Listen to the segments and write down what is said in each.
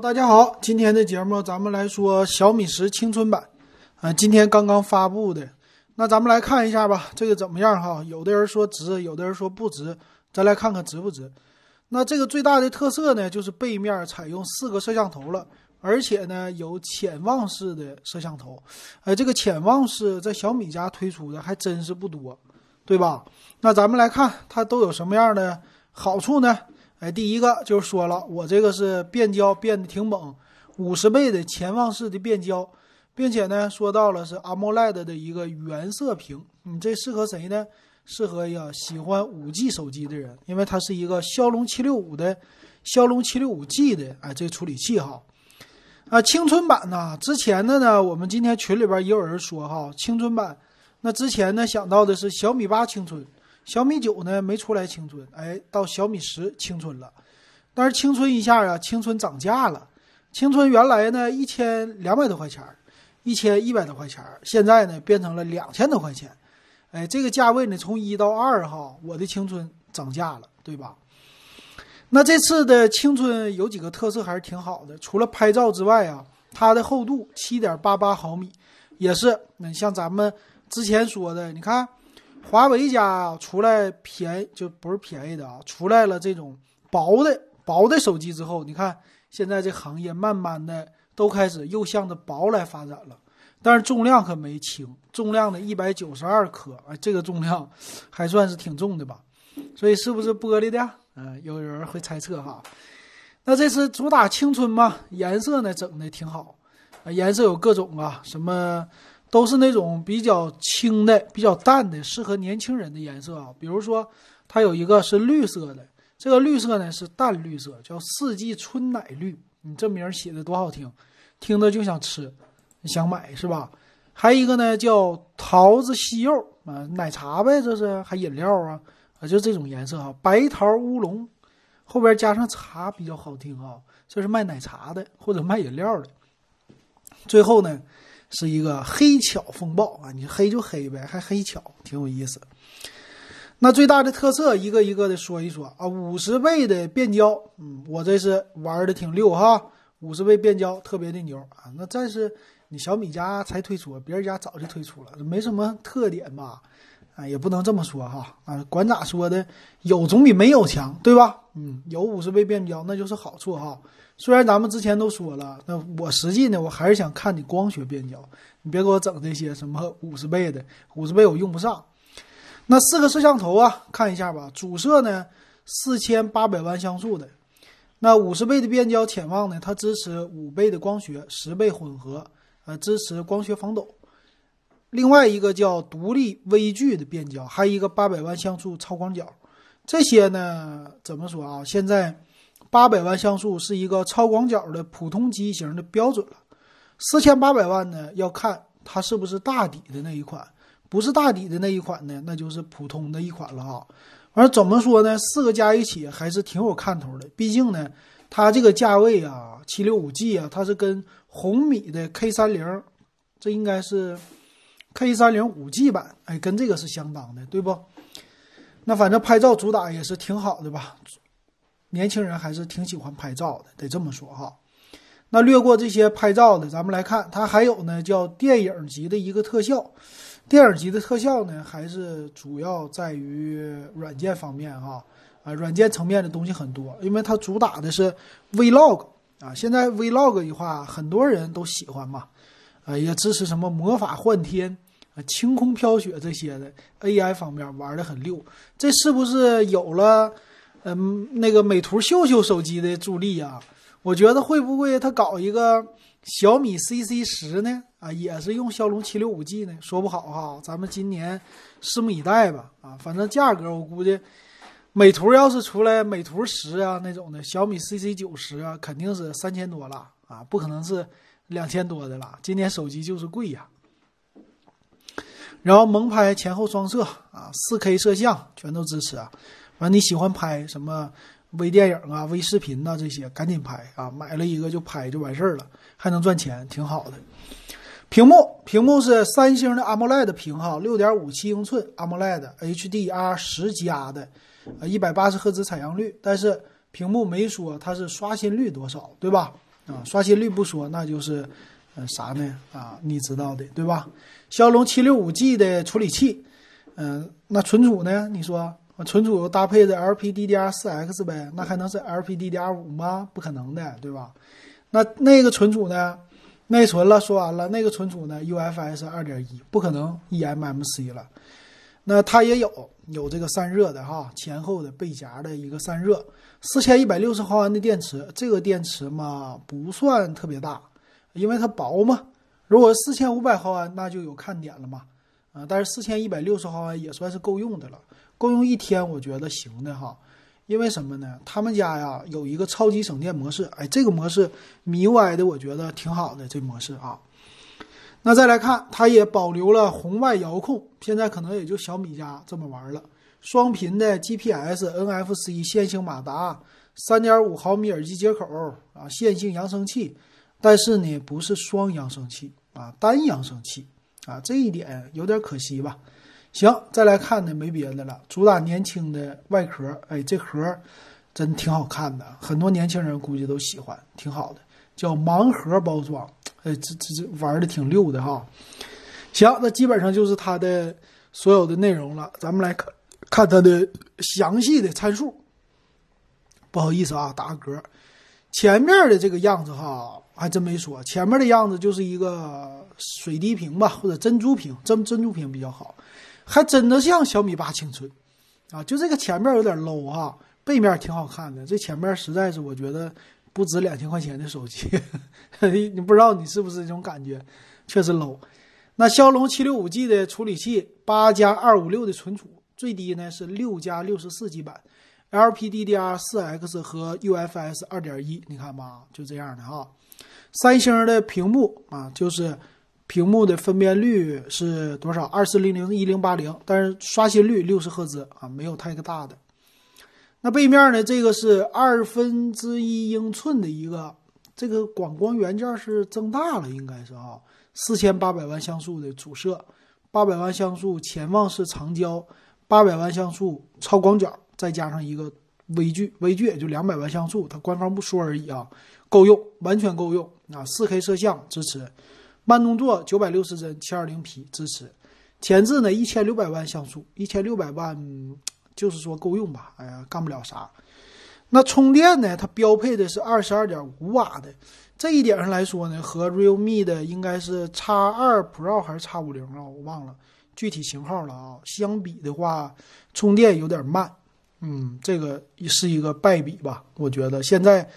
大家好，今天的节目咱们来说小米十青春版，啊，今天刚刚发布的，那咱们来看一下吧，这个怎么样哈？有的人说值，有的人说不值，咱来看看值不值。那这个最大的特色呢，就是背面采用四个摄像头了，而且呢有潜望式的摄像头，呃，这个潜望式在小米家推出的还真是不多，对吧？那咱们来看它都有什么样的好处呢？哎，第一个就是说了，我这个是变焦变得挺猛，五十倍的潜望式的变焦，并且呢，说到了是 AMOLED 的一个原色屏，你这适合谁呢？适合呀喜欢五 G 手机的人，因为它是一个骁龙七六五的骁龙七六五 G 的哎这处理器哈。啊，青春版呢，之前的呢，我们今天群里边也有人说哈，青春版，那之前呢想到的是小米八青春。小米九呢没出来青春，哎，到小米十青春了，但是青春一下啊，青春涨价了。青春原来呢一千两百多块钱，一千一百多块钱，现在呢变成了两千多块钱。哎，这个价位呢从一到二哈，我的青春涨价了，对吧？那这次的青春有几个特色还是挺好的，除了拍照之外啊，它的厚度七点八八毫米，也是那像咱们之前说的，你看。华为家出来便宜就不是便宜的啊，出来了这种薄的薄的手机之后，你看现在这行业慢慢的都开始又向着薄来发展了，但是重量可没轻，重量的一百九十二克，哎，这个重量还算是挺重的吧？所以是不是玻璃的？嗯，有人会猜测哈。那这是主打青春嘛？颜色呢整的挺好，啊，颜色有各种啊，什么。都是那种比较轻的、比较淡的，适合年轻人的颜色啊。比如说，它有一个是绿色的，这个绿色呢是淡绿色，叫四季春奶绿。你这名儿写的多好听，听着就想吃，想买是吧？还有一个呢叫桃子西柚啊，奶茶呗，这是还饮料啊啊，就这种颜色啊，白桃乌龙，后边加上茶比较好听啊。这是卖奶茶的或者卖饮料的。最后呢。是一个黑巧风暴啊！你黑就黑呗，还黑巧，挺有意思。那最大的特色，一个一个的说一说啊。五十倍的变焦，嗯，我这是玩的挺溜哈。五十倍变焦特别的牛啊。那但是你小米家才推出，别人家早就推出了，没什么特点吧？啊，也不能这么说哈。啊，管咋说的，有总比没有强，对吧？嗯，有五十倍变焦那就是好处哈。虽然咱们之前都说了，那我实际呢，我还是想看你光学变焦，你别给我整这些什么五十倍的，五十倍我用不上。那四个摄像头啊，看一下吧。主摄呢，四千八百万像素的，那五十倍的变焦潜望呢，它支持五倍的光学，十倍混合，呃，支持光学防抖。另外一个叫独立微距的变焦，还有一个八百万像素超广角。这些呢，怎么说啊？现在。八百万像素是一个超广角的普通机型的标准了，四千八百万呢要看它是不是大底的那一款，不是大底的那一款呢，那就是普通的一款了啊。而怎么说呢？四个加一起还是挺有看头的，毕竟呢，它这个价位啊，七六五 G 啊，它是跟红米的 K 三零，这应该是 K 三零五 G 版，哎，跟这个是相当的，对不？那反正拍照主打也是挺好的吧。年轻人还是挺喜欢拍照的，得这么说哈。那略过这些拍照的，咱们来看，它还有呢，叫电影级的一个特效。电影级的特效呢，还是主要在于软件方面哈。啊，软件层面的东西很多，因为它主打的是 Vlog 啊。现在 Vlog 的话，很多人都喜欢嘛。啊，也支持什么魔法幻天啊、晴空飘雪这些的 AI 方面玩的很溜。这是不是有了？嗯，那个美图秀秀手机的助力啊，我觉得会不会他搞一个小米 CC 十呢？啊，也是用骁龙七六五 G 呢？说不好哈，咱们今年拭目以待吧。啊，反正价格我估计，美图要是出来美图十啊那种的，小米 CC 九十啊，肯定是三千多了啊，不可能是两千多的了。今年手机就是贵呀。然后萌拍前后双摄啊，四 K 摄像全都支持啊。完，你喜欢拍什么微电影啊、微视频呐？这些赶紧拍啊！买了一个就拍就完事儿了，还能赚钱，挺好的。屏幕，屏幕是三星的 AMOLED 屏哈，六点五七英寸 AMOLED HDR 十加的，呃，一百八十赫兹采样率。但是屏幕没说它是刷新率多少，对吧？啊，刷新率不说，那就是呃啥呢？啊，你知道的对吧？骁龙七六五 G 的处理器，嗯，那存储呢？你说存储搭配的 LPDDR4X 呗，那还能是 LPDDR5 吗？不可能的，对吧？那那个存储呢？内存了，说完了，那个存储呢？UFS 二点一，不可能 eMMC 了。那它也有有这个散热的哈，前后的背夹的一个散热，四千一百六十毫安的电池，这个电池嘛不算特别大，因为它薄嘛。如果四千五百毫安，那就有看点了嘛。啊，但是四千一百六十毫安也算是够用的了，够用一天，我觉得行的哈。因为什么呢？他们家呀有一个超级省电模式，哎，这个模式米 UI 的我觉得挺好的，这模式啊。那再来看，它也保留了红外遥控，现在可能也就小米家这么玩了。双频的 GPS、NFC 线性马达，三点五毫米耳机接口啊，线性扬声器，但是呢不是双扬声器啊，单扬声器啊，这一点有点可惜吧。行，再来看呢，没别的了，主打年轻的外壳，哎，这盒真挺好看的，很多年轻人估计都喜欢，挺好的，叫盲盒包装，哎，这这这玩的挺溜的哈。行，那基本上就是它的所有的内容了，咱们来看看它的详细的参数。不好意思啊，打个嗝，前面的这个样子哈，还真没说，前面的样子就是一个水滴屏吧，或者珍珠屏，珍珍珠屏比较好。还真的像小米八青春，啊，就这个前面有点 low 哈，背面挺好看的。这前面实在是我觉得不值两千块钱的手机，你不知道你是不是这种感觉？确实 low。那骁龙七六五 G 的处理器，八加二五六的存储，最低呢是六加六十四 G 版，LPDDR 四 X 和 UFS 二点一，你看吧，就这样的哈。三星的屏幕啊，就是。屏幕的分辨率是多少？二四零零一零八零，但是刷新率六十赫兹啊，没有太个大的。那背面呢？这个是二分之一英寸的一个，这个广光元件是增大了，应该是啊，四千八百万像素的主摄，八百万像素潜望式长焦，八百万像素超广角，再加上一个微距，微距也就两百万像素，它官方不说而已啊，够用，完全够用啊，四 K 摄像支持。慢动作九百六十帧七二零 P 支持，前置呢一千六百万像素，一千六百万就是说够用吧？哎呀，干不了啥。那充电呢？它标配的是二十二点五瓦的，这一点上来说呢，和 Realme 的应该是 X 二 Pro 还是 X 五零啊？我忘了具体型号了啊。相比的话，充电有点慢，嗯，这个是一个败笔吧？我觉得现在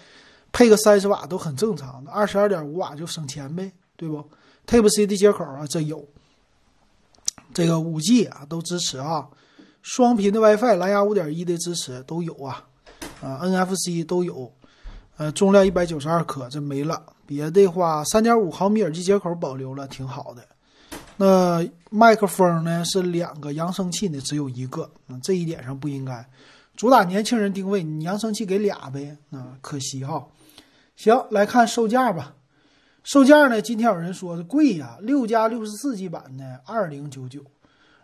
配个三十瓦都很正常的，二十二点五瓦就省钱呗，对不？Type C 的接口啊，这有，这个五 G 啊都支持啊，双频的 WiFi、蓝牙五点一的支持都有啊，啊 NFC 都有，呃，重量一百九十二克，这没了。别的话，三点五毫米耳机接口保留了，挺好的。那麦克风呢是两个扬声器呢，只有一个，那这一点上不应该。主打年轻人定位，你扬声器给俩呗，啊，可惜哈。行，来看售价吧。售价呢？今天有人说是贵呀，六加六十四 G 版的二零九九，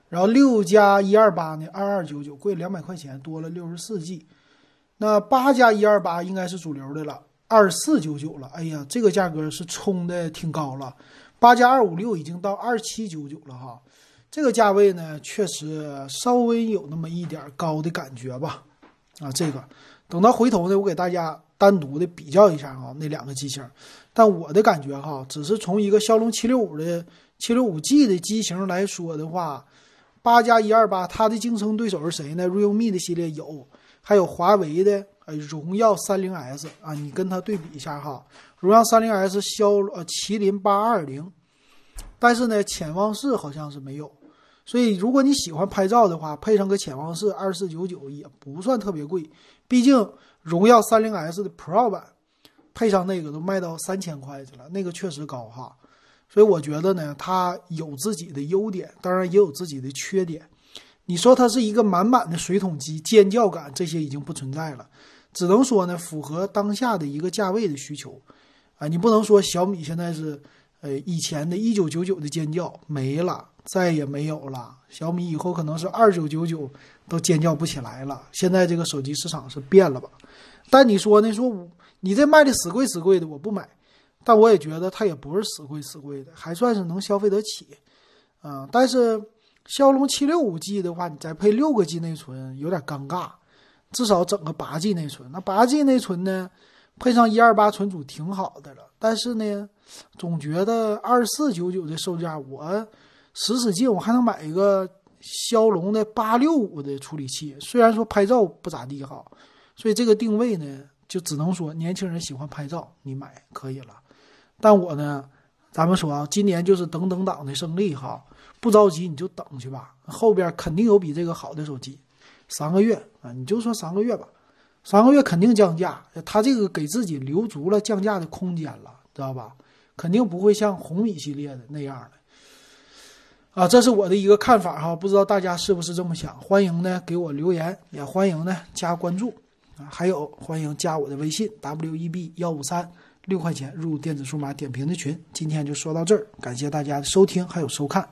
然后六加一二八呢二二九九，贵两百块钱，多了六十四 G。那八加一二八应该是主流的了，二四九九了。哎呀，这个价格是冲的挺高了。八加二五六已经到二七九九了哈，这个价位呢确实稍微有那么一点高的感觉吧。啊，这个等到回头呢，我给大家单独的比较一下啊，那两个机型。但我的感觉哈，只是从一个骁龙七六五的七六五 G 的机型来说的话，八加一二八它的竞争对手是谁呢？realme 的系列有，还有华为的呃荣耀三零 S 啊，你跟它对比一下哈，荣耀三零 S 骁呃麒麟八二零，但是呢潜望式好像是没有，所以如果你喜欢拍照的话，配上个潜望式二四九九也不算特别贵，毕竟荣耀三零 S 的 Pro 版。配上那个都卖到三千块去了，那个确实高哈，所以我觉得呢，它有自己的优点，当然也有自己的缺点。你说它是一个满满的水桶机，尖叫感这些已经不存在了，只能说呢，符合当下的一个价位的需求。啊，你不能说小米现在是，呃，以前的一九九九的尖叫没了，再也没有了。小米以后可能是二九九九都尖叫不起来了。现在这个手机市场是变了吧？但你说呢？说。你这卖的死贵死贵的，我不买。但我也觉得它也不是死贵死贵的，还算是能消费得起，啊，但是骁龙七六五 G 的话，你再配六个 G 内存有点尴尬，至少整个八 G 内存。那八 G 内存呢，配上一二八存储挺好的了，但是呢，总觉得二四九九的售价，我使使劲，我还能买一个骁龙的八六五的处理器，虽然说拍照不咋地哈，所以这个定位呢。就只能说年轻人喜欢拍照，你买可以了。但我呢，咱们说啊，今年就是等等党的胜利哈，不着急你就等去吧，后边肯定有比这个好的手机。三个月你就说三个月吧，三个月肯定降价。他这个给自己留足了降价的空间了，知道吧？肯定不会像红米系列的那样的。啊，这是我的一个看法哈，不知道大家是不是这么想？欢迎呢给我留言，也欢迎呢加关注。啊，还有欢迎加我的微信 w e b 幺五三，六块钱入电子数码点评的群。今天就说到这儿，感谢大家的收听还有收看。